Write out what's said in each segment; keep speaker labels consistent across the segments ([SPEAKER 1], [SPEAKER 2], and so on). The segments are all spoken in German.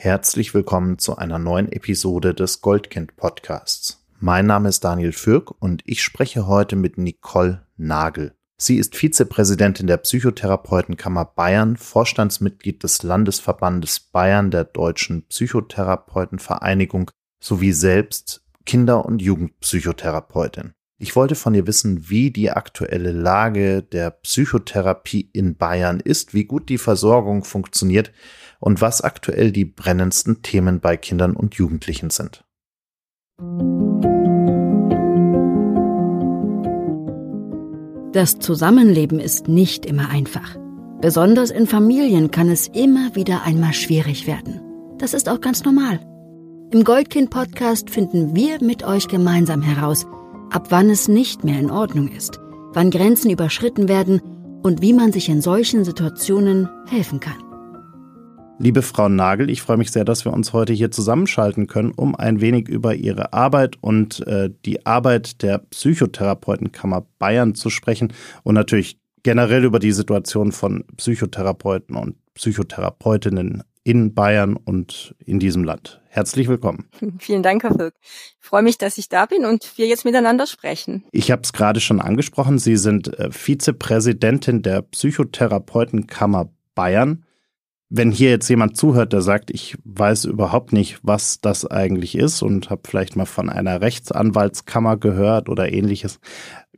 [SPEAKER 1] Herzlich willkommen zu einer neuen Episode des Goldkind Podcasts. Mein Name ist Daniel Fürk und ich spreche heute mit Nicole Nagel. Sie ist Vizepräsidentin der Psychotherapeutenkammer Bayern, Vorstandsmitglied des Landesverbandes Bayern der Deutschen Psychotherapeutenvereinigung sowie selbst Kinder- und Jugendpsychotherapeutin. Ich wollte von ihr wissen, wie die aktuelle Lage der Psychotherapie in Bayern ist, wie gut die Versorgung funktioniert und was aktuell die brennendsten Themen bei Kindern und Jugendlichen sind.
[SPEAKER 2] Das Zusammenleben ist nicht immer einfach. Besonders in Familien kann es immer wieder einmal schwierig werden. Das ist auch ganz normal. Im Goldkind-Podcast finden wir mit euch gemeinsam heraus, ab wann es nicht mehr in Ordnung ist, wann Grenzen überschritten werden und wie man sich in solchen Situationen helfen kann.
[SPEAKER 1] Liebe Frau Nagel, ich freue mich sehr, dass wir uns heute hier zusammenschalten können, um ein wenig über Ihre Arbeit und äh, die Arbeit der Psychotherapeutenkammer Bayern zu sprechen und natürlich generell über die Situation von Psychotherapeuten und Psychotherapeutinnen in Bayern und in diesem Land. Herzlich willkommen.
[SPEAKER 3] Vielen Dank, Herr Wirk. Ich freue mich, dass ich da bin und wir jetzt miteinander sprechen.
[SPEAKER 1] Ich habe es gerade schon angesprochen. Sie sind äh, Vizepräsidentin der Psychotherapeutenkammer Bayern wenn hier jetzt jemand zuhört, der sagt, ich weiß überhaupt nicht, was das eigentlich ist und habe vielleicht mal von einer Rechtsanwaltskammer gehört oder ähnliches,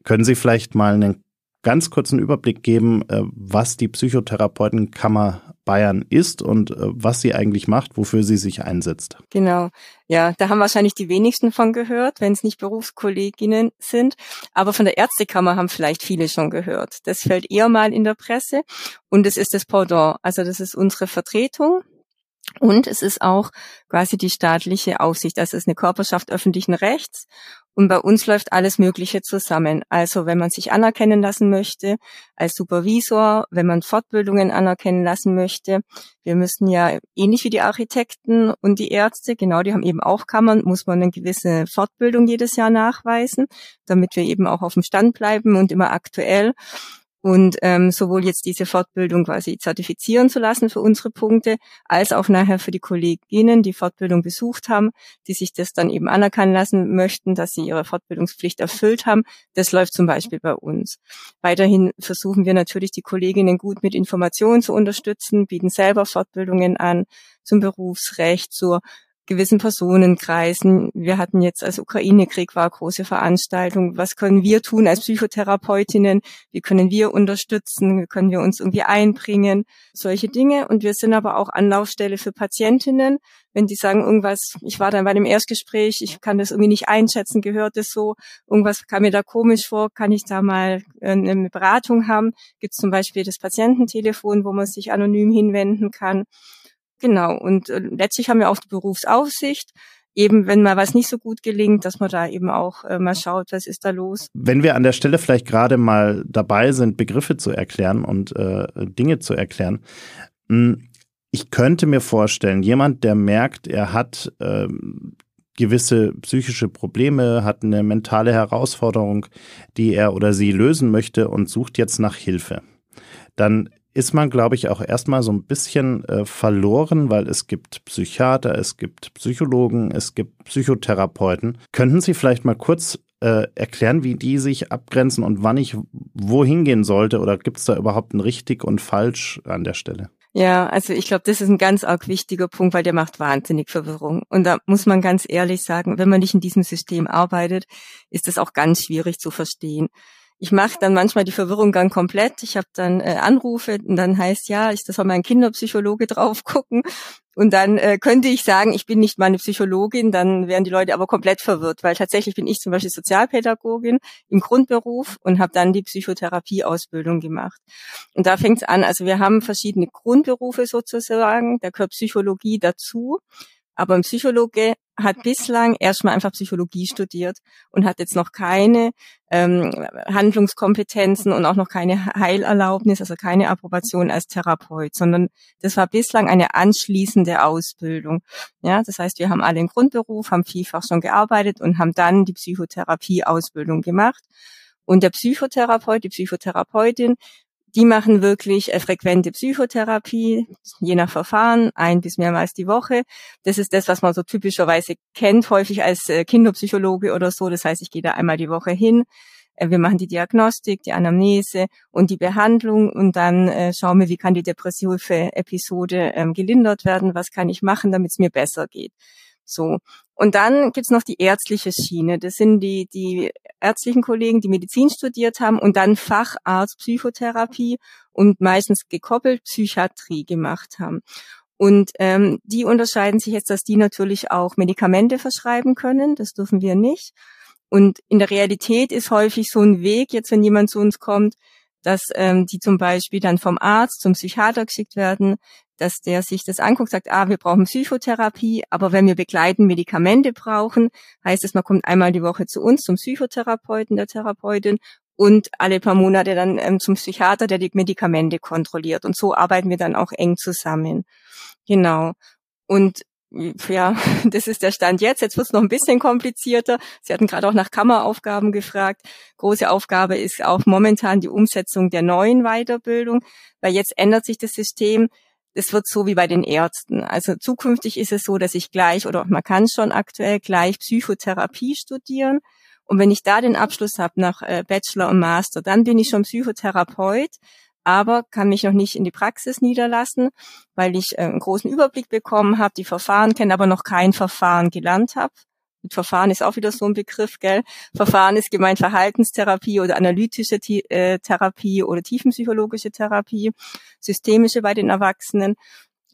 [SPEAKER 1] können Sie vielleicht mal einen ganz kurzen Überblick geben, äh, was die Psychotherapeutenkammer Bayern ist und äh, was sie eigentlich macht, wofür sie sich einsetzt.
[SPEAKER 3] Genau. Ja, da haben wahrscheinlich die wenigsten von gehört, wenn es nicht Berufskolleginnen sind. Aber von der Ärztekammer haben vielleicht viele schon gehört. Das fällt eher mal in der Presse. Und es ist das Pendant. Also das ist unsere Vertretung und es ist auch quasi die staatliche Aufsicht. Das ist eine Körperschaft öffentlichen Rechts. Und bei uns läuft alles Mögliche zusammen. Also wenn man sich anerkennen lassen möchte als Supervisor, wenn man Fortbildungen anerkennen lassen möchte. Wir müssen ja ähnlich wie die Architekten und die Ärzte, genau, die haben eben auch Kammern, muss man eine gewisse Fortbildung jedes Jahr nachweisen, damit wir eben auch auf dem Stand bleiben und immer aktuell und ähm, sowohl jetzt diese Fortbildung quasi zertifizieren zu lassen für unsere Punkte, als auch nachher für die Kolleginnen, die Fortbildung besucht haben, die sich das dann eben anerkennen lassen möchten, dass sie ihre Fortbildungspflicht erfüllt haben. Das läuft zum Beispiel bei uns. Weiterhin versuchen wir natürlich die Kolleginnen gut mit Informationen zu unterstützen, bieten selber Fortbildungen an zum Berufsrecht, zur gewissen Personenkreisen. Wir hatten jetzt als Ukraine-Krieg war große Veranstaltung. Was können wir tun als Psychotherapeutinnen? Wie können wir unterstützen? Wie können wir uns irgendwie einbringen? Solche Dinge. Und wir sind aber auch Anlaufstelle für Patientinnen. Wenn die sagen, irgendwas, ich war dann bei dem Erstgespräch, ich kann das irgendwie nicht einschätzen, gehört es so, irgendwas kam mir da komisch vor, kann ich da mal äh, eine Beratung haben? Gibt es zum Beispiel das Patiententelefon, wo man sich anonym hinwenden kann? Genau. Und äh, letztlich haben wir auch die Berufsaufsicht. Eben, wenn mal was nicht so gut gelingt, dass man da eben auch äh, mal schaut, was ist da los.
[SPEAKER 1] Wenn wir an der Stelle vielleicht gerade mal dabei sind, Begriffe zu erklären und äh, Dinge zu erklären. Hm, ich könnte mir vorstellen, jemand, der merkt, er hat äh, gewisse psychische Probleme, hat eine mentale Herausforderung, die er oder sie lösen möchte und sucht jetzt nach Hilfe. Dann ist man, glaube ich, auch erstmal so ein bisschen äh, verloren, weil es gibt Psychiater, es gibt Psychologen, es gibt Psychotherapeuten. Könnten Sie vielleicht mal kurz äh, erklären, wie die sich abgrenzen und wann ich wohin gehen sollte? Oder gibt es da überhaupt ein richtig und falsch an der Stelle?
[SPEAKER 3] Ja, also ich glaube, das ist ein ganz arg wichtiger Punkt, weil der macht wahnsinnig Verwirrung. Und da muss man ganz ehrlich sagen, wenn man nicht in diesem System arbeitet, ist das auch ganz schwierig zu verstehen ich mache dann manchmal die Verwirrung dann komplett. Ich habe dann äh, Anrufe und dann heißt ja, ich das soll mein Kinderpsychologe drauf gucken. Und dann äh, könnte ich sagen, ich bin nicht meine Psychologin, dann wären die Leute aber komplett verwirrt, weil tatsächlich bin ich zum Beispiel Sozialpädagogin im Grundberuf und habe dann die Psychotherapieausbildung gemacht. Und da fängt es an. Also wir haben verschiedene Grundberufe sozusagen, da gehört Psychologie dazu. Aber ein Psychologe hat bislang erstmal einfach Psychologie studiert und hat jetzt noch keine ähm, Handlungskompetenzen und auch noch keine Heilerlaubnis, also keine Approbation als Therapeut, sondern das war bislang eine anschließende Ausbildung. Ja, das heißt, wir haben alle einen Grundberuf, haben vielfach schon gearbeitet und haben dann die Psychotherapieausbildung gemacht. Und der Psychotherapeut, die Psychotherapeutin die machen wirklich äh, frequente Psychotherapie, je nach Verfahren, ein bis mehrmals die Woche. Das ist das, was man so typischerweise kennt, häufig als äh, Kinderpsychologe oder so. Das heißt, ich gehe da einmal die Woche hin. Äh, wir machen die Diagnostik, die Anamnese und die Behandlung und dann schauen wir, wie kann die depressive Episode ähm, gelindert werden, was kann ich machen, damit es mir besser geht. So. Und dann gibt's noch die ärztliche Schiene. Das sind die, die ärztlichen Kollegen, die Medizin studiert haben und dann Facharzt Psychotherapie und meistens gekoppelt Psychiatrie gemacht haben. Und ähm, die unterscheiden sich jetzt, dass die natürlich auch Medikamente verschreiben können. Das dürfen wir nicht. Und in der Realität ist häufig so ein Weg, jetzt wenn jemand zu uns kommt, dass ähm, die zum Beispiel dann vom Arzt zum Psychiater geschickt werden, dass der sich das anguckt, sagt, ah, wir brauchen Psychotherapie, aber wenn wir begleiten Medikamente brauchen, heißt es, man kommt einmal die Woche zu uns, zum Psychotherapeuten, der Therapeutin und alle paar Monate dann ähm, zum Psychiater, der die Medikamente kontrolliert. Und so arbeiten wir dann auch eng zusammen. Genau. Und ja, das ist der Stand jetzt. Jetzt wird es noch ein bisschen komplizierter. Sie hatten gerade auch nach Kammeraufgaben gefragt. Große Aufgabe ist auch momentan die Umsetzung der neuen Weiterbildung, weil jetzt ändert sich das System es wird so wie bei den Ärzten. Also zukünftig ist es so, dass ich gleich oder man kann schon aktuell gleich Psychotherapie studieren. Und wenn ich da den Abschluss habe nach äh, Bachelor und Master, dann bin ich schon Psychotherapeut, aber kann mich noch nicht in die Praxis niederlassen, weil ich äh, einen großen Überblick bekommen habe, die Verfahren kenne, aber noch kein Verfahren gelernt habe. Mit Verfahren ist auch wieder so ein Begriff, gell? Verfahren ist gemeint Verhaltenstherapie oder analytische äh, Therapie oder tiefenpsychologische Therapie, systemische bei den Erwachsenen,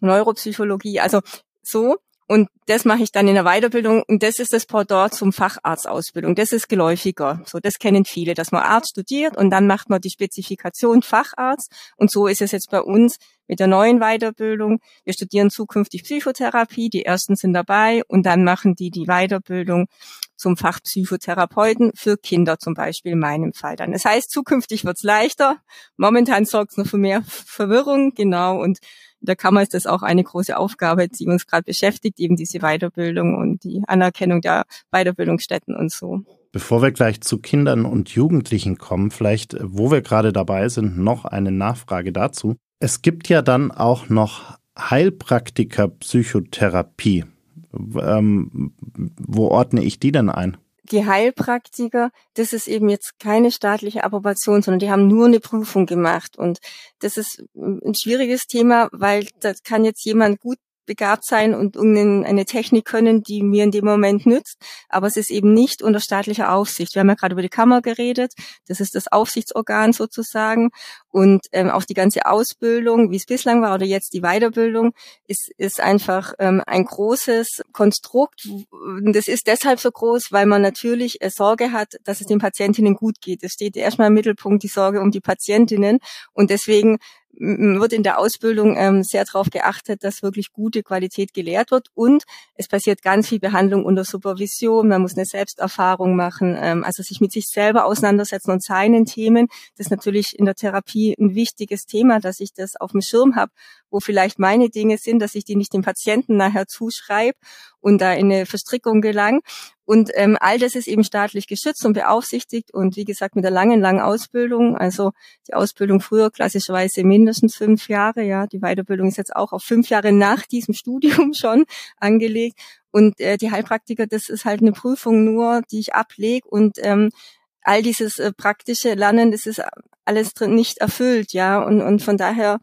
[SPEAKER 3] Neuropsychologie, also so. Und das mache ich dann in der Weiterbildung und das ist das Pendant zum Facharztausbildung. Das ist geläufiger. So, das kennen viele, dass man Arzt studiert und dann macht man die Spezifikation Facharzt. Und so ist es jetzt bei uns mit der neuen Weiterbildung. Wir studieren zukünftig Psychotherapie. Die ersten sind dabei und dann machen die die Weiterbildung zum Fachpsychotherapeuten für Kinder zum Beispiel in meinem Fall dann. Das heißt, zukünftig wird's leichter. Momentan sorgt es noch für mehr Verwirrung, genau. Und der Kammer ist das auch eine große Aufgabe, die uns gerade beschäftigt, eben diese Weiterbildung und die Anerkennung der Weiterbildungsstätten und so.
[SPEAKER 1] Bevor wir gleich zu Kindern und Jugendlichen kommen, vielleicht, wo wir gerade dabei sind, noch eine Nachfrage dazu. Es gibt ja dann auch noch Heilpraktiker-Psychotherapie. Ähm, wo ordne ich die denn ein?
[SPEAKER 3] Die Heilpraktiker, das ist eben jetzt keine staatliche Approbation, sondern die haben nur eine Prüfung gemacht. Und das ist ein schwieriges Thema, weil das kann jetzt jemand gut begabt sein und eine Technik können, die mir in dem Moment nützt. Aber es ist eben nicht unter staatlicher Aufsicht. Wir haben ja gerade über die Kammer geredet. Das ist das Aufsichtsorgan sozusagen. Und ähm, auch die ganze Ausbildung, wie es bislang war, oder jetzt die Weiterbildung, ist, ist einfach ähm, ein großes Konstrukt. Das ist deshalb so groß, weil man natürlich äh, Sorge hat, dass es den Patientinnen gut geht. Es steht erstmal im Mittelpunkt die Sorge um die Patientinnen. Und deswegen wird in der Ausbildung ähm, sehr darauf geachtet, dass wirklich gute Qualität gelehrt wird und es passiert ganz viel Behandlung unter Supervision. Man muss eine Selbsterfahrung machen, ähm, also sich mit sich selber auseinandersetzen und seinen Themen. Das ist natürlich in der Therapie ein wichtiges Thema, dass ich das auf dem Schirm habe, wo vielleicht meine Dinge sind, dass ich die nicht dem Patienten nachher zuschreibe und da in eine Verstrickung gelang. Und ähm, all das ist eben staatlich geschützt und beaufsichtigt und wie gesagt mit der langen, langen Ausbildung, also die Ausbildung früher klassischerweise mindestens fünf Jahre, ja, die Weiterbildung ist jetzt auch auf fünf Jahre nach diesem Studium schon angelegt. Und äh, die Heilpraktiker, das ist halt eine Prüfung nur, die ich ablege und ähm, all dieses äh, praktische Lernen, das ist alles drin nicht erfüllt, ja. Und, und von daher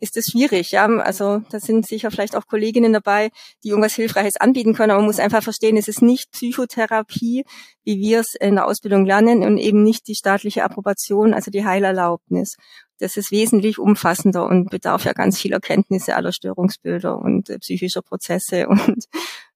[SPEAKER 3] ist es schwierig, ja. Also da sind sicher vielleicht auch Kolleginnen dabei, die irgendwas Hilfreiches anbieten können, aber man muss einfach verstehen, es ist nicht Psychotherapie, wie wir es in der Ausbildung lernen und eben nicht die staatliche Approbation, also die Heilerlaubnis. Das ist wesentlich umfassender und bedarf ja ganz vieler Kenntnisse aller Störungsbilder und äh, psychischer Prozesse und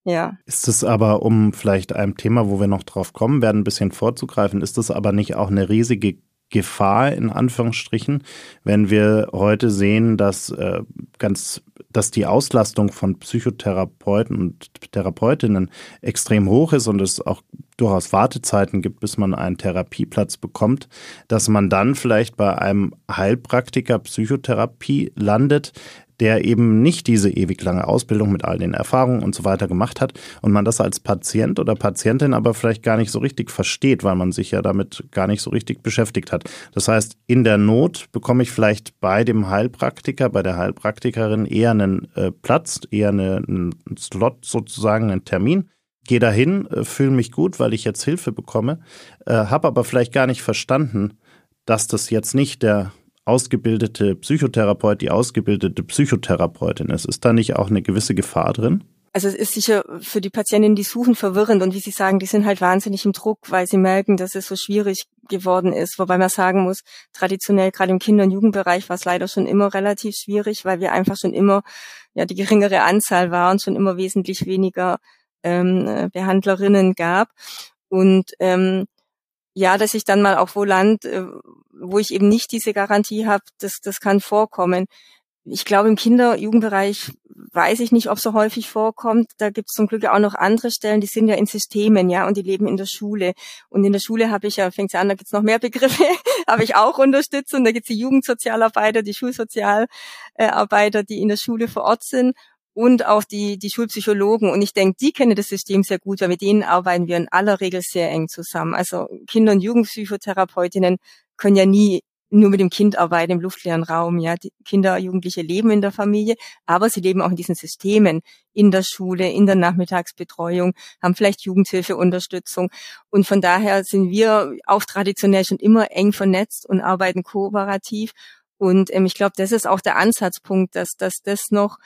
[SPEAKER 3] ja.
[SPEAKER 1] Ist es aber, um vielleicht einem Thema, wo wir noch drauf kommen werden, ein bisschen vorzugreifen, ist es aber nicht auch eine riesige Gefahr in Anführungsstrichen, wenn wir heute sehen, dass äh, ganz, dass die Auslastung von Psychotherapeuten und Therapeutinnen extrem hoch ist und es auch durchaus Wartezeiten gibt, bis man einen Therapieplatz bekommt, dass man dann vielleicht bei einem Heilpraktiker Psychotherapie landet, der eben nicht diese ewig lange Ausbildung mit all den Erfahrungen und so weiter gemacht hat und man das als Patient oder Patientin aber vielleicht gar nicht so richtig versteht, weil man sich ja damit gar nicht so richtig beschäftigt hat. Das heißt, in der Not bekomme ich vielleicht bei dem Heilpraktiker, bei der Heilpraktikerin eher einen äh, Platz, eher eine, einen Slot sozusagen, einen Termin gehe dahin, äh, fühle mich gut, weil ich jetzt Hilfe bekomme, äh, habe aber vielleicht gar nicht verstanden, dass das jetzt nicht der ausgebildete Psychotherapeut, die ausgebildete Psychotherapeutin ist. Ist da nicht auch eine gewisse Gefahr drin?
[SPEAKER 3] Also es ist sicher für die Patientinnen, die suchen, verwirrend und wie Sie sagen, die sind halt wahnsinnig im Druck, weil sie merken, dass es so schwierig geworden ist. Wobei man sagen muss, traditionell gerade im Kinder- und Jugendbereich war es leider schon immer relativ schwierig, weil wir einfach schon immer ja die geringere Anzahl waren, schon immer wesentlich weniger ähm, Behandlerinnen gab und ähm, ja, dass ich dann mal auch wo land, äh, wo ich eben nicht diese Garantie habe, das, das kann vorkommen. Ich glaube, im Kinder-Jugendbereich weiß ich nicht, ob so häufig vorkommt. Da gibt es zum Glück auch noch andere Stellen, die sind ja in Systemen, ja, und die leben in der Schule. Und in der Schule habe ich ja, fängt an, da gibt's noch mehr Begriffe, habe ich auch Unterstützung. Da gibt's die Jugendsozialarbeiter, die Schulsozialarbeiter, die in der Schule vor Ort sind und auch die, die Schulpsychologen. Und ich denke, die kennen das System sehr gut, weil mit denen arbeiten wir in aller Regel sehr eng zusammen. Also Kinder- und Jugendpsychotherapeutinnen können ja nie nur mit dem Kind arbeiten im luftleeren Raum. Ja, die Kinder, Jugendliche leben in der Familie, aber sie leben auch in diesen Systemen, in der Schule, in der Nachmittagsbetreuung, haben vielleicht Jugendhilfeunterstützung. Und von daher sind wir auch traditionell schon immer eng vernetzt und arbeiten kooperativ. Und ähm, ich glaube, das ist auch der Ansatzpunkt, dass, dass das noch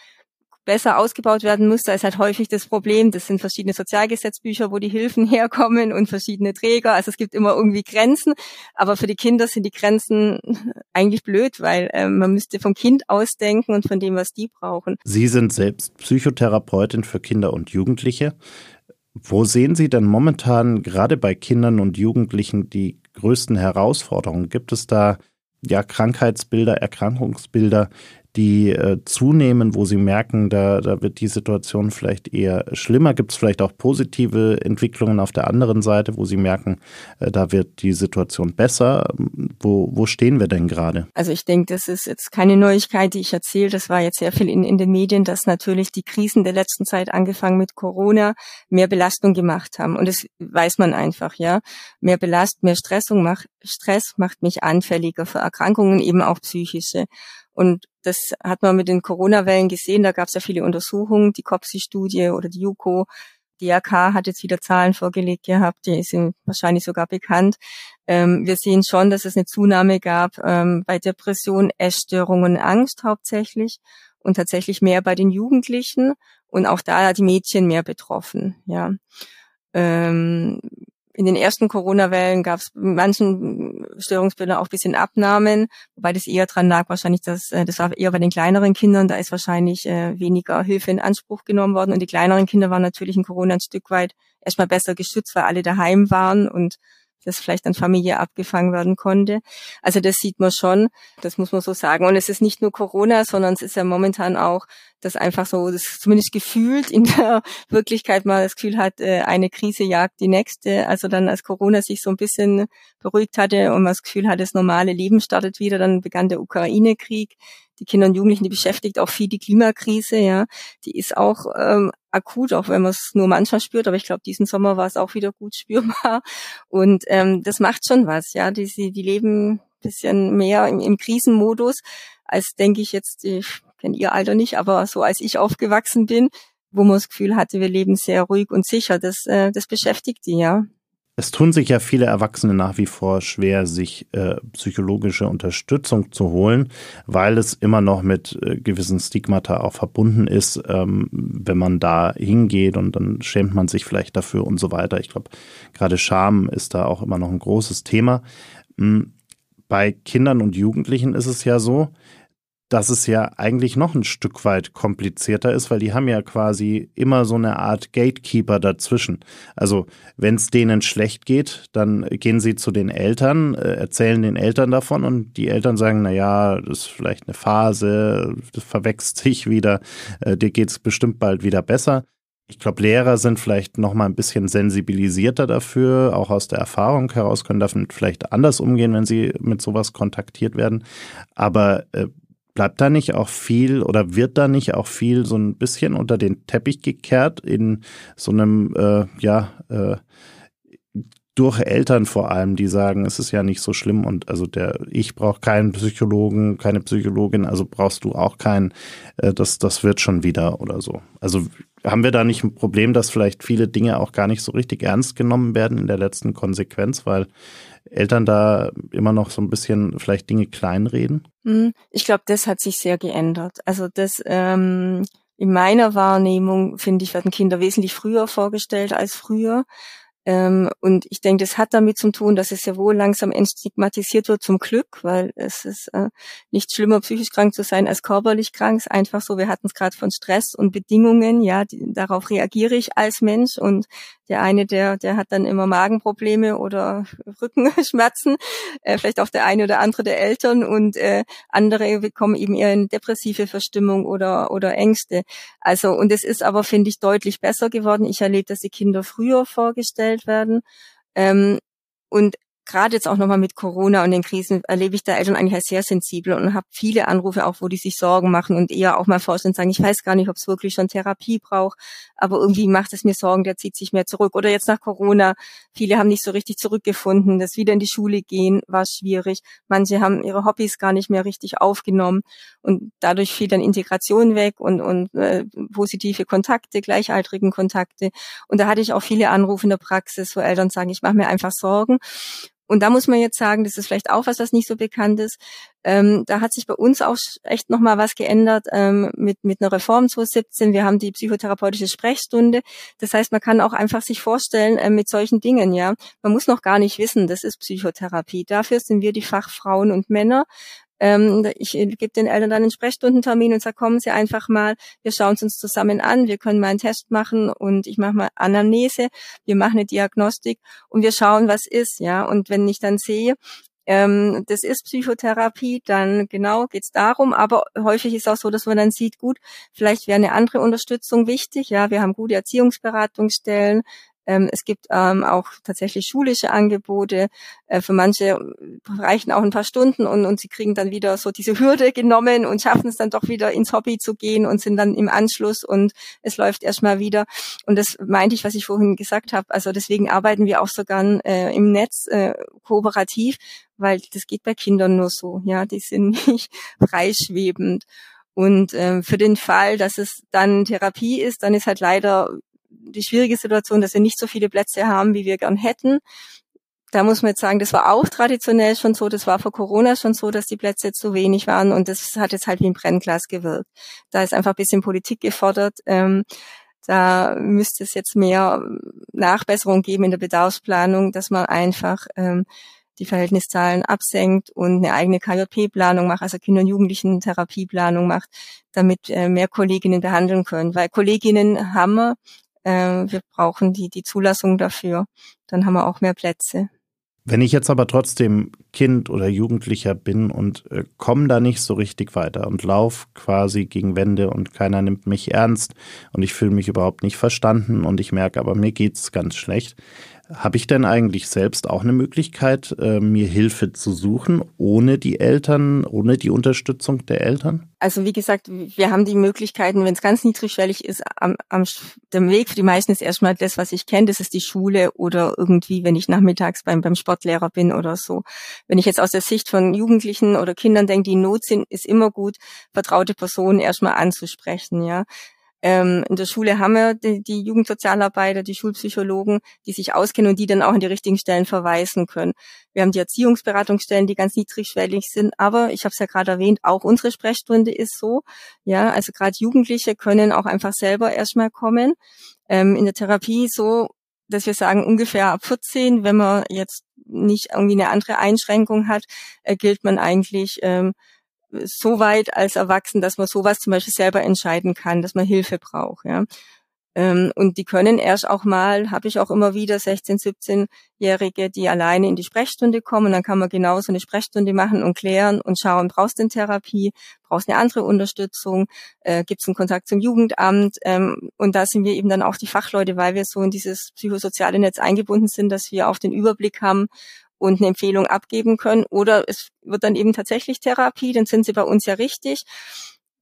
[SPEAKER 3] besser ausgebaut werden muss. Da ist halt häufig das Problem, das sind verschiedene Sozialgesetzbücher, wo die Hilfen herkommen und verschiedene Träger. Also es gibt immer irgendwie Grenzen, aber für die Kinder sind die Grenzen eigentlich blöd, weil äh, man müsste vom Kind ausdenken und von dem, was die brauchen.
[SPEAKER 1] Sie sind selbst Psychotherapeutin für Kinder und Jugendliche. Wo sehen Sie denn momentan gerade bei Kindern und Jugendlichen die größten Herausforderungen? Gibt es da ja Krankheitsbilder, Erkrankungsbilder, die äh, zunehmen, wo sie merken, da, da wird die Situation vielleicht eher schlimmer? Gibt es vielleicht auch positive Entwicklungen auf der anderen Seite, wo sie merken, äh, da wird die Situation besser? Wo, wo stehen wir denn gerade?
[SPEAKER 3] Also ich denke, das ist jetzt keine Neuigkeit, die ich erzähle. Das war jetzt sehr viel in, in den Medien, dass natürlich die Krisen der letzten Zeit, angefangen mit Corona, mehr Belastung gemacht haben. Und das weiß man einfach, ja. Mehr Belast, mehr Stressung macht, Stress macht mich anfälliger für Erkrankungen, eben auch psychische. Und das hat man mit den Corona-Wellen gesehen. Da gab es ja viele Untersuchungen, die COPSI-Studie oder die JUCO. AK hat jetzt wieder Zahlen vorgelegt gehabt, die sind wahrscheinlich sogar bekannt. Ähm, wir sehen schon, dass es eine Zunahme gab ähm, bei Depression, Essstörungen, Angst hauptsächlich und tatsächlich mehr bei den Jugendlichen und auch da die Mädchen mehr betroffen. Ja. Ähm, in den ersten Corona-Wellen gab es manchen Störungsbildern auch bisschen Abnahmen, wobei das eher dran lag, wahrscheinlich, dass äh, das war eher bei den kleineren Kindern, da ist wahrscheinlich äh, weniger Hilfe in Anspruch genommen worden. Und die kleineren Kinder waren natürlich in Corona ein Stück weit erstmal besser geschützt, weil alle daheim waren und das vielleicht an Familie abgefangen werden konnte. Also das sieht man schon, das muss man so sagen. Und es ist nicht nur Corona, sondern es ist ja momentan auch, dass einfach so, das zumindest gefühlt in der Wirklichkeit mal das Gefühl hat, äh, eine Krise jagt die nächste. Also dann, als Corona sich so ein bisschen beruhigt hatte und man das Gefühl hat, das normale Leben startet wieder, dann begann der Ukraine-Krieg die Kinder und Jugendlichen, die beschäftigt auch viel die Klimakrise, ja. Die ist auch ähm, akut, auch wenn man es nur manchmal spürt, aber ich glaube, diesen Sommer war es auch wieder gut spürbar. Und ähm, das macht schon was, ja. Die, die leben bisschen mehr im, im Krisenmodus, als denke ich jetzt, ich kenne ihr Alter nicht, aber so als ich aufgewachsen bin, wo man das Gefühl hatte, wir leben sehr ruhig und sicher, das, äh, das beschäftigt die, ja.
[SPEAKER 1] Es tun sich ja viele Erwachsene nach wie vor schwer, sich äh, psychologische Unterstützung zu holen, weil es immer noch mit äh, gewissen Stigmata auch verbunden ist, ähm, wenn man da hingeht und dann schämt man sich vielleicht dafür und so weiter. Ich glaube, gerade Scham ist da auch immer noch ein großes Thema. Hm, bei Kindern und Jugendlichen ist es ja so, dass es ja eigentlich noch ein Stück weit komplizierter ist, weil die haben ja quasi immer so eine Art Gatekeeper dazwischen. Also wenn es denen schlecht geht, dann gehen sie zu den Eltern, äh, erzählen den Eltern davon und die Eltern sagen, na ja, das ist vielleicht eine Phase, das verwächst sich wieder, äh, dir geht's bestimmt bald wieder besser. Ich glaube, Lehrer sind vielleicht noch mal ein bisschen sensibilisierter dafür, auch aus der Erfahrung heraus können damit vielleicht anders umgehen, wenn sie mit sowas kontaktiert werden. Aber äh, bleibt da nicht auch viel oder wird da nicht auch viel so ein bisschen unter den Teppich gekehrt in so einem, äh, ja, äh, durch Eltern vor allem, die sagen, es ist ja nicht so schlimm und also der ich brauche keinen Psychologen, keine Psychologin, also brauchst du auch keinen, äh, das das wird schon wieder oder so. Also haben wir da nicht ein Problem, dass vielleicht viele Dinge auch gar nicht so richtig ernst genommen werden in der letzten Konsequenz, weil Eltern da immer noch so ein bisschen vielleicht Dinge kleinreden?
[SPEAKER 3] Hm, ich glaube, das hat sich sehr geändert. Also das ähm, in meiner Wahrnehmung finde ich werden Kinder wesentlich früher vorgestellt als früher. Ähm, und ich denke, das hat damit zu tun, dass es ja wohl langsam entstigmatisiert wird, zum Glück, weil es ist äh, nicht schlimmer, psychisch krank zu sein als körperlich krank. Ist einfach so, wir hatten es gerade von Stress und Bedingungen, ja, die, darauf reagiere ich als Mensch und der eine, der, der hat dann immer Magenprobleme oder Rückenschmerzen, äh, vielleicht auch der eine oder andere der Eltern und äh, andere bekommen eben eher eine depressive Verstimmung oder, oder Ängste. Also, und es ist aber, finde ich, deutlich besser geworden. Ich erlebe, dass die Kinder früher vorgestellt werden. Ähm, und gerade jetzt auch nochmal mit Corona und den Krisen erlebe ich da Eltern eigentlich als sehr sensibel und habe viele Anrufe auch, wo die sich Sorgen machen und eher auch mal vorstellen und sagen, ich weiß gar nicht, ob es wirklich schon Therapie braucht, aber irgendwie macht es mir Sorgen, der zieht sich mehr zurück. Oder jetzt nach Corona, viele haben nicht so richtig zurückgefunden, das wieder in die Schule gehen war schwierig. Manche haben ihre Hobbys gar nicht mehr richtig aufgenommen und dadurch fiel dann Integration weg und, und äh, positive Kontakte, gleichaltrigen Kontakte. Und da hatte ich auch viele Anrufe in der Praxis, wo Eltern sagen, ich mache mir einfach Sorgen. Und da muss man jetzt sagen, das ist vielleicht auch was, was nicht so bekannt ist. Ähm, da hat sich bei uns auch echt nochmal was geändert ähm, mit, mit einer Reform 2017. Wir haben die psychotherapeutische Sprechstunde. Das heißt, man kann auch einfach sich vorstellen äh, mit solchen Dingen, ja. Man muss noch gar nicht wissen, das ist Psychotherapie. Dafür sind wir die Fachfrauen und Männer. Ähm, ich gebe den Eltern dann einen Sprechstundentermin und sage, kommen Sie einfach mal, wir schauen es uns zusammen an, wir können mal einen Test machen und ich mache mal Anamnese, wir machen eine Diagnostik und wir schauen, was ist, ja. Und wenn ich dann sehe, ähm, das ist Psychotherapie, dann genau geht's darum. Aber häufig ist auch so, dass man dann sieht, gut, vielleicht wäre eine andere Unterstützung wichtig. Ja, wir haben gute Erziehungsberatungsstellen, ähm, es gibt ähm, auch tatsächlich schulische Angebote. Äh, für manche reichen auch ein paar Stunden und, und sie kriegen dann wieder so diese Hürde genommen und schaffen es dann doch wieder ins Hobby zu gehen und sind dann im Anschluss und es läuft erstmal wieder. Und das meinte ich, was ich vorhin gesagt habe. Also deswegen arbeiten wir auch sogar äh, im Netz äh, kooperativ, weil das geht bei Kindern nur so. Ja, die sind nicht freischwebend. Und äh, für den Fall, dass es dann Therapie ist, dann ist halt leider die schwierige Situation, dass wir nicht so viele Plätze haben, wie wir gern hätten. Da muss man jetzt sagen, das war auch traditionell schon so, das war vor Corona schon so, dass die Plätze zu wenig waren und das hat jetzt halt wie ein Brennglas gewirkt. Da ist einfach ein bisschen Politik gefordert. Ähm, da müsste es jetzt mehr Nachbesserung geben in der Bedarfsplanung, dass man einfach ähm, die Verhältniszahlen absenkt und eine eigene KJP-Planung macht, also Kinder- und Jugendlichen-Therapieplanung macht, damit äh, mehr Kolleginnen behandeln können. Weil Kolleginnen haben wir, äh, wir brauchen die, die Zulassung dafür. Dann haben wir auch mehr Plätze.
[SPEAKER 1] Wenn ich jetzt aber trotzdem Kind oder Jugendlicher bin und äh, komme da nicht so richtig weiter und lauf quasi gegen Wände und keiner nimmt mich ernst und ich fühle mich überhaupt nicht verstanden und ich merke aber, mir geht's ganz schlecht, habe ich denn eigentlich selbst auch eine Möglichkeit, äh, mir Hilfe zu suchen, ohne die Eltern, ohne die Unterstützung der Eltern?
[SPEAKER 3] Also wie gesagt, wir haben die Möglichkeiten, wenn es ganz niedrigschwellig ist, am, am der Weg für die meisten ist erstmal das, was ich kenne, das ist die Schule oder irgendwie, wenn ich nachmittags beim, beim Sportlehrer bin oder so. Wenn ich jetzt aus der Sicht von Jugendlichen oder Kindern denke, die in Not sind, ist immer gut, vertraute Personen erstmal anzusprechen, ja. Ähm, in der Schule haben wir die, die Jugendsozialarbeiter, die Schulpsychologen, die sich auskennen und die dann auch an die richtigen Stellen verweisen können. Wir haben die Erziehungsberatungsstellen, die ganz niedrigschwellig sind, aber ich habe es ja gerade erwähnt, auch unsere Sprechstunde ist so. Ja, also gerade Jugendliche können auch einfach selber erstmal kommen. Ähm, in der Therapie so, dass wir sagen, ungefähr ab 14, wenn man jetzt nicht irgendwie eine andere Einschränkung hat, äh, gilt man eigentlich ähm, so weit als Erwachsen, dass man sowas zum Beispiel selber entscheiden kann, dass man Hilfe braucht. Ja. Ähm, und die können erst auch mal, habe ich auch immer wieder 16, 17-Jährige, die alleine in die Sprechstunde kommen. Dann kann man genauso eine Sprechstunde machen und klären und schauen, brauchst du eine Therapie, brauchst du eine andere Unterstützung, äh, gibt es einen Kontakt zum Jugendamt. Ähm, und da sind wir eben dann auch die Fachleute, weil wir so in dieses psychosoziale Netz eingebunden sind, dass wir auch den Überblick haben und eine Empfehlung abgeben können. Oder es wird dann eben tatsächlich Therapie, dann sind sie bei uns ja richtig.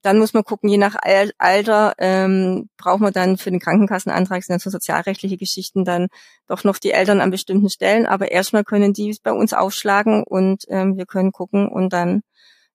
[SPEAKER 3] Dann muss man gucken, je nach Alter ähm, braucht man dann für den Krankenkassenantrag, sind dann so sozialrechtliche Geschichten, dann doch noch die Eltern an bestimmten Stellen. Aber erstmal können die bei uns aufschlagen und ähm, wir können gucken und dann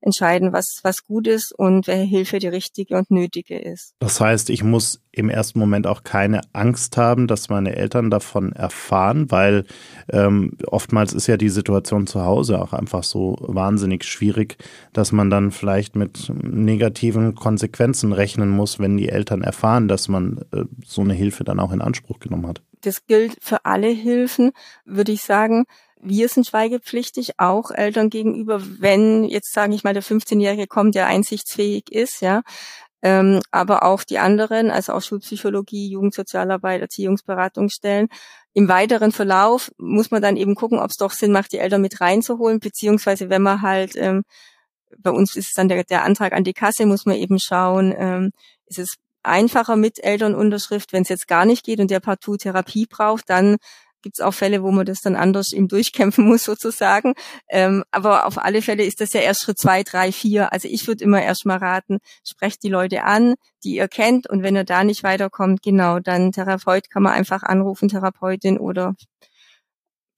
[SPEAKER 3] entscheiden, was, was gut ist und welche Hilfe die richtige und nötige ist.
[SPEAKER 1] Das heißt, ich muss im ersten Moment auch keine Angst haben, dass meine Eltern davon erfahren, weil ähm, oftmals ist ja die Situation zu Hause auch einfach so wahnsinnig schwierig, dass man dann vielleicht mit negativen Konsequenzen rechnen muss, wenn die Eltern erfahren, dass man äh, so eine Hilfe dann auch in Anspruch genommen hat.
[SPEAKER 3] Das gilt für alle Hilfen, würde ich sagen wir sind schweigepflichtig, auch Eltern gegenüber, wenn jetzt sage ich mal der 15-Jährige kommt, der einsichtsfähig ist, ja. Ähm, aber auch die anderen, also auch Schulpsychologie, Jugendsozialarbeit, Erziehungsberatungsstellen. Im weiteren Verlauf muss man dann eben gucken, ob es doch Sinn macht, die Eltern mit reinzuholen, beziehungsweise wenn man halt, ähm, bei uns ist es dann der, der Antrag an die Kasse, muss man eben schauen, ähm, ist es einfacher mit Elternunterschrift, wenn es jetzt gar nicht geht und der partout Therapie braucht, dann gibt es auch Fälle, wo man das dann anders eben durchkämpfen muss sozusagen. Ähm, aber auf alle Fälle ist das ja erst Schritt zwei, drei, vier. Also ich würde immer erstmal raten, sprecht die Leute an, die ihr kennt und wenn ihr da nicht weiterkommt, genau, dann Therapeut kann man einfach anrufen, Therapeutin oder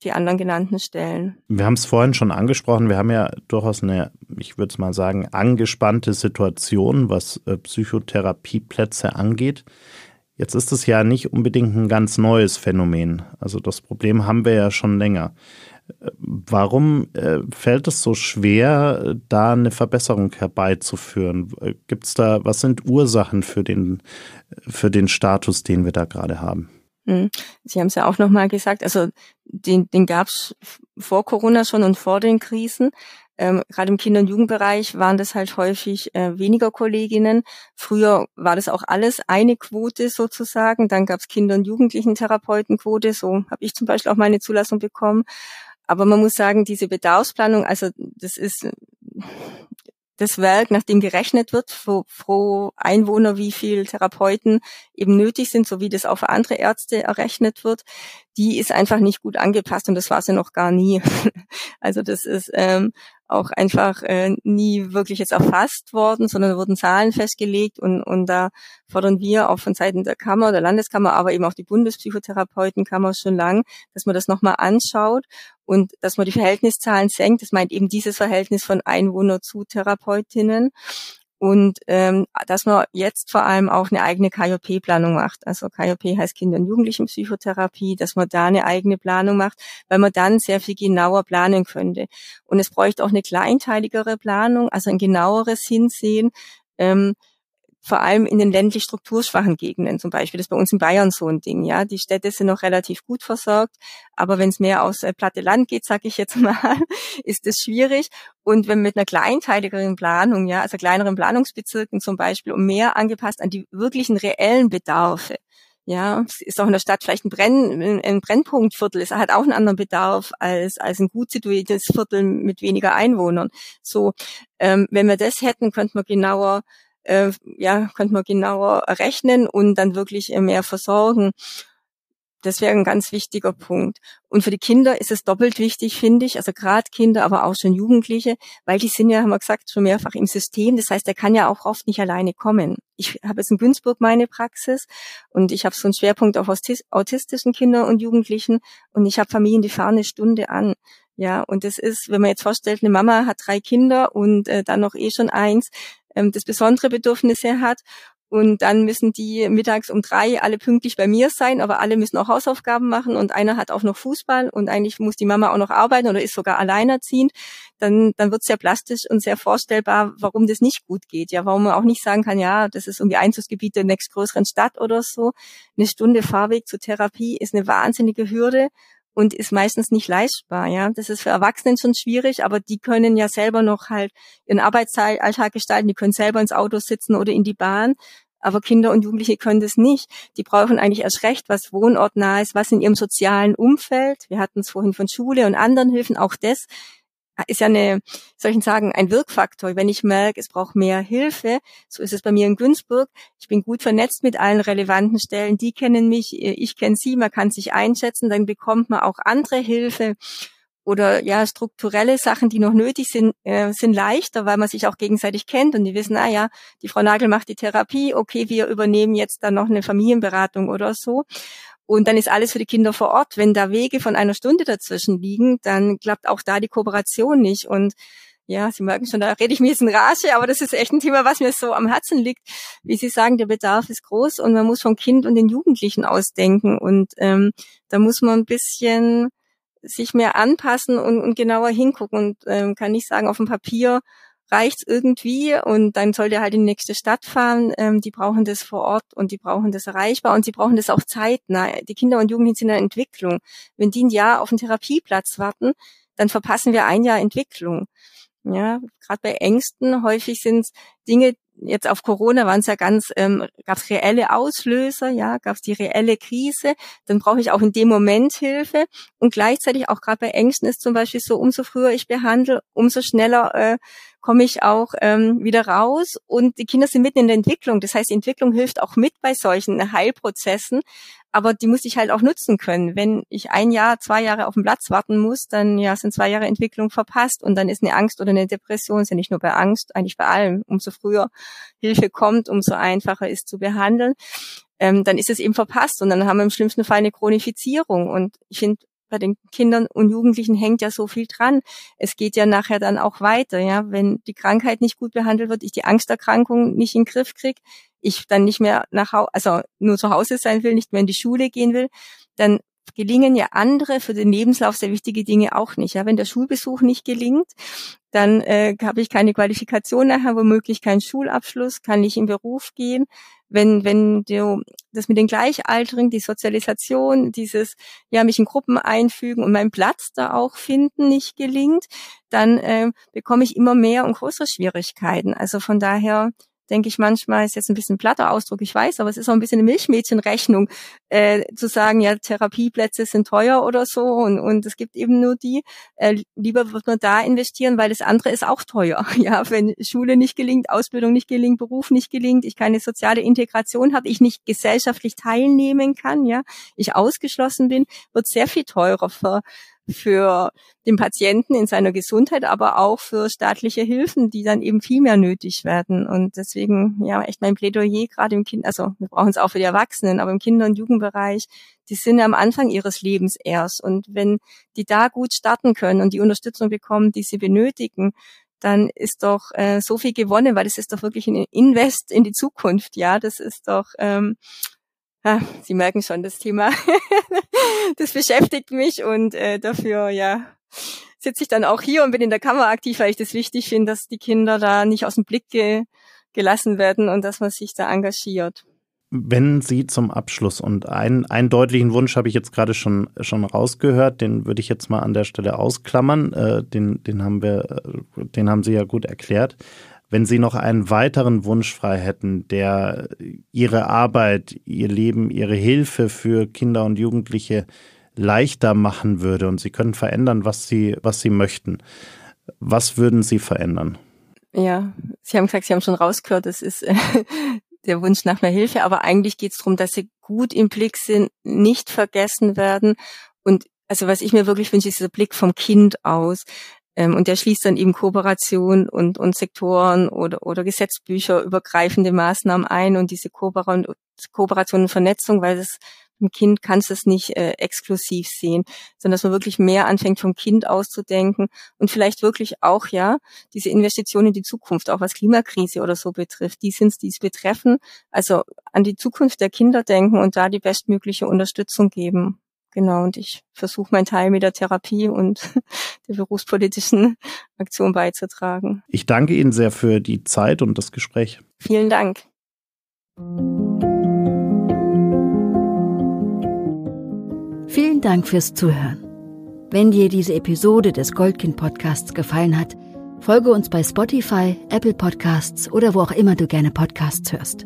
[SPEAKER 3] die anderen genannten Stellen.
[SPEAKER 1] Wir haben es vorhin schon angesprochen, wir haben ja durchaus eine, ich würde es mal sagen, angespannte Situation, was äh, Psychotherapieplätze angeht. Jetzt ist es ja nicht unbedingt ein ganz neues Phänomen. Also das Problem haben wir ja schon länger. Warum äh, fällt es so schwer, da eine Verbesserung herbeizuführen? Gibt es da, was sind Ursachen für den, für den Status, den wir da gerade haben?
[SPEAKER 3] Hm. Sie haben es ja auch nochmal gesagt, also den, den gab es vor Corona schon und vor den Krisen. Ähm, Gerade im Kinder- und Jugendbereich waren das halt häufig äh, weniger Kolleginnen. Früher war das auch alles eine Quote sozusagen. Dann gab es Kinder- und Jugendlichen-Therapeutenquote. So habe ich zum Beispiel auch meine Zulassung bekommen. Aber man muss sagen, diese Bedarfsplanung, also das ist das Werk, nach dem gerechnet wird, pro, pro Einwohner, wie viel Therapeuten eben nötig sind, so wie das auch für andere Ärzte errechnet wird, die ist einfach nicht gut angepasst und das war sie noch gar nie. also das ist ähm, auch einfach äh, nie wirklich jetzt erfasst worden, sondern wurden Zahlen festgelegt und, und da fordern wir auch von Seiten der Kammer, der Landeskammer, aber eben auch die Bundespsychotherapeutenkammer schon lang, dass man das nochmal anschaut und dass man die Verhältniszahlen senkt. Das meint eben dieses Verhältnis von Einwohner zu Therapeutinnen und ähm, dass man jetzt vor allem auch eine eigene KJP-Planung macht. Also KJP heißt Kinder- und Jugendlichenpsychotherapie, dass man da eine eigene Planung macht, weil man dann sehr viel genauer planen könnte. Und es bräuchte auch eine kleinteiligere Planung, also ein genaueres Hinsehen. Ähm, vor allem in den ländlich strukturschwachen Gegenden zum Beispiel. Das ist bei uns in Bayern so ein Ding, ja. Die Städte sind noch relativ gut versorgt, aber wenn es mehr aus äh, platte Land geht, sage ich jetzt mal, ist es schwierig. Und wenn mit einer kleinteiligeren Planung, ja, also kleineren Planungsbezirken zum Beispiel, um mehr angepasst an die wirklichen reellen Bedarfe, ja, ist auch in der Stadt vielleicht ein, Brenn, ein Brennpunktviertel, es hat auch einen anderen Bedarf als, als ein gut situiertes Viertel mit weniger Einwohnern. So, ähm, wenn wir das hätten, könnte man genauer äh, ja, könnte man genauer rechnen und dann wirklich äh, mehr versorgen. Das wäre ein ganz wichtiger Punkt. Und für die Kinder ist es doppelt wichtig, finde ich, also gerade Kinder, aber auch schon Jugendliche, weil die sind ja, haben wir gesagt, schon mehrfach im System. Das heißt, der kann ja auch oft nicht alleine kommen. Ich habe jetzt in Günzburg meine Praxis und ich habe so einen Schwerpunkt auf autistischen Kindern und Jugendlichen und ich habe Familien, die fahren eine Stunde an. Ja, und das ist, wenn man jetzt vorstellt, eine Mama hat drei Kinder und äh, dann noch eh schon eins, ähm, das besondere Bedürfnisse hat. Und dann müssen die mittags um drei alle pünktlich bei mir sein, aber alle müssen auch Hausaufgaben machen und einer hat auch noch Fußball und eigentlich muss die Mama auch noch arbeiten oder ist sogar alleinerziehend. Dann, dann wird es sehr plastisch und sehr vorstellbar, warum das nicht gut geht. Ja, warum man auch nicht sagen kann, ja, das ist irgendwie Einzugsgebiet der nächstgrößeren Stadt oder so. Eine Stunde Fahrweg zur Therapie ist eine wahnsinnige Hürde und ist meistens nicht leistbar. Ja, das ist für Erwachsenen schon schwierig, aber die können ja selber noch halt ihren Arbeitsalltag gestalten. Die können selber ins Auto sitzen oder in die Bahn. Aber Kinder und Jugendliche können das nicht. Die brauchen eigentlich erst recht, was wohnortnah ist, was in ihrem sozialen Umfeld. Wir hatten es vorhin von Schule und anderen Hilfen. Auch das ist ja eine, soll ich sagen, ein Wirkfaktor. Wenn ich merke, es braucht mehr Hilfe, so ist es bei mir in Günzburg. Ich bin gut vernetzt mit allen relevanten Stellen. Die kennen mich, ich kenne sie, man kann sich einschätzen, dann bekommt man auch andere Hilfe. oder ja strukturelle Sachen, die noch nötig sind, äh, sind leichter, weil man sich auch gegenseitig kennt und die wissen, ah ja, die Frau Nagel macht die Therapie, okay, wir übernehmen jetzt dann noch eine Familienberatung oder so. Und dann ist alles für die Kinder vor Ort. Wenn da Wege von einer Stunde dazwischen liegen, dann klappt auch da die Kooperation nicht. Und ja, Sie merken schon, da rede ich mir jetzt in Rage, aber das ist echt ein Thema, was mir so am Herzen liegt. Wie Sie sagen, der Bedarf ist groß und man muss vom Kind und den Jugendlichen ausdenken. Und ähm, da muss man ein bisschen sich mehr anpassen und, und genauer hingucken und ähm, kann nicht sagen, auf dem Papier reicht's irgendwie und dann soll der halt in die nächste Stadt fahren. Ähm, die brauchen das vor Ort und die brauchen das erreichbar und sie brauchen das auch zeitnah. Die Kinder und Jugendlichen sind in der Entwicklung. Wenn die ein Jahr auf den Therapieplatz warten, dann verpassen wir ein Jahr Entwicklung. Ja, gerade bei Ängsten häufig sind Dinge, jetzt auf Corona waren es ja ganz, ähm, gab es reelle Auslöser, ja, gab es die reelle Krise, dann brauche ich auch in dem Moment Hilfe und gleichzeitig auch gerade bei Ängsten ist zum Beispiel so, umso früher ich behandle, umso schneller äh, komme ich auch ähm, wieder raus und die Kinder sind mitten in der Entwicklung. Das heißt, die Entwicklung hilft auch mit bei solchen Heilprozessen, aber die muss ich halt auch nutzen können. Wenn ich ein Jahr, zwei Jahre auf den Platz warten muss, dann ja sind zwei Jahre Entwicklung verpasst und dann ist eine Angst oder eine Depression, ist ja nicht nur bei Angst, eigentlich bei allem. Umso früher Hilfe kommt, umso einfacher ist zu behandeln. Ähm, dann ist es eben verpasst und dann haben wir im schlimmsten Fall eine Chronifizierung. Und ich finde, bei den Kindern und Jugendlichen hängt ja so viel dran. Es geht ja nachher dann auch weiter, ja. Wenn die Krankheit nicht gut behandelt wird, ich die Angsterkrankung nicht in den Griff kriege, ich dann nicht mehr nach Hause, also nur zu Hause sein will, nicht mehr in die Schule gehen will, dann gelingen ja andere für den Lebenslauf sehr wichtige Dinge auch nicht. Ja, wenn der Schulbesuch nicht gelingt, dann äh, habe ich keine Qualifikation nachher, womöglich keinen Schulabschluss, kann nicht in Beruf gehen. Wenn, wenn du das mit den Gleichaltrigen, die Sozialisation, dieses, ja, mich in Gruppen einfügen und meinen Platz da auch finden, nicht gelingt, dann äh, bekomme ich immer mehr und größere Schwierigkeiten. Also von daher denke ich manchmal, ist jetzt ein bisschen platter Ausdruck, ich weiß, aber es ist auch ein bisschen eine Milchmädchenrechnung, äh, zu sagen, ja, Therapieplätze sind teuer oder so und, und es gibt eben nur die. Äh, lieber wird man da investieren, weil das andere ist auch teuer. Ja, wenn Schule nicht gelingt, Ausbildung nicht gelingt, Beruf nicht gelingt, ich keine soziale Integration habe, ich nicht gesellschaftlich teilnehmen kann, ja, ich ausgeschlossen bin, wird sehr viel teurer für für den Patienten in seiner Gesundheit, aber auch für staatliche Hilfen, die dann eben viel mehr nötig werden. Und deswegen, ja, echt mein Plädoyer gerade im Kind, also wir brauchen es auch für die Erwachsenen, aber im Kinder- und Jugendbereich, die sind am Anfang ihres Lebens erst. Und wenn die da gut starten können und die Unterstützung bekommen, die sie benötigen, dann ist doch äh, so viel gewonnen, weil das ist doch wirklich ein Invest in die Zukunft. Ja, das ist doch ähm, ja, Sie merken schon, das Thema, das beschäftigt mich und äh, dafür, ja, sitze ich dann auch hier und bin in der Kammer aktiv, weil ich das wichtig finde, dass die Kinder da nicht aus dem Blick ge gelassen werden und dass man sich da engagiert.
[SPEAKER 1] Wenn Sie zum Abschluss und einen, einen deutlichen Wunsch habe ich jetzt gerade schon, schon rausgehört, den würde ich jetzt mal an der Stelle ausklammern, äh, den, den haben wir, äh, den haben Sie ja gut erklärt. Wenn Sie noch einen weiteren Wunsch frei hätten, der Ihre Arbeit, Ihr Leben, Ihre Hilfe für Kinder und Jugendliche leichter machen würde und Sie können verändern, was Sie, was Sie möchten, was würden Sie verändern?
[SPEAKER 3] Ja, Sie haben gesagt, Sie haben schon rausgehört, das ist der Wunsch nach mehr Hilfe, aber eigentlich geht es darum, dass sie gut im Blick sind, nicht vergessen werden und also was ich mir wirklich wünsche, ist dieser Blick vom Kind aus. Ähm, und der schließt dann eben Kooperation und, und Sektoren oder, oder Gesetzbücher übergreifende Maßnahmen ein und diese Kooperation, Kooperation und Vernetzung, weil das ein Kind kannst es nicht äh, exklusiv sehen, sondern dass man wirklich mehr anfängt vom Kind auszudenken und vielleicht wirklich auch ja diese Investitionen in die Zukunft, auch was Klimakrise oder so betrifft, die sind es, die es betreffen, also an die Zukunft der Kinder denken und da die bestmögliche Unterstützung geben. Genau, und ich versuche meinen Teil mit der Therapie und der berufspolitischen Aktion beizutragen.
[SPEAKER 1] Ich danke Ihnen sehr für die Zeit und das Gespräch.
[SPEAKER 3] Vielen Dank.
[SPEAKER 2] Vielen Dank fürs Zuhören. Wenn dir diese Episode des Goldkind Podcasts gefallen hat, folge uns bei Spotify, Apple Podcasts oder wo auch immer du gerne Podcasts hörst.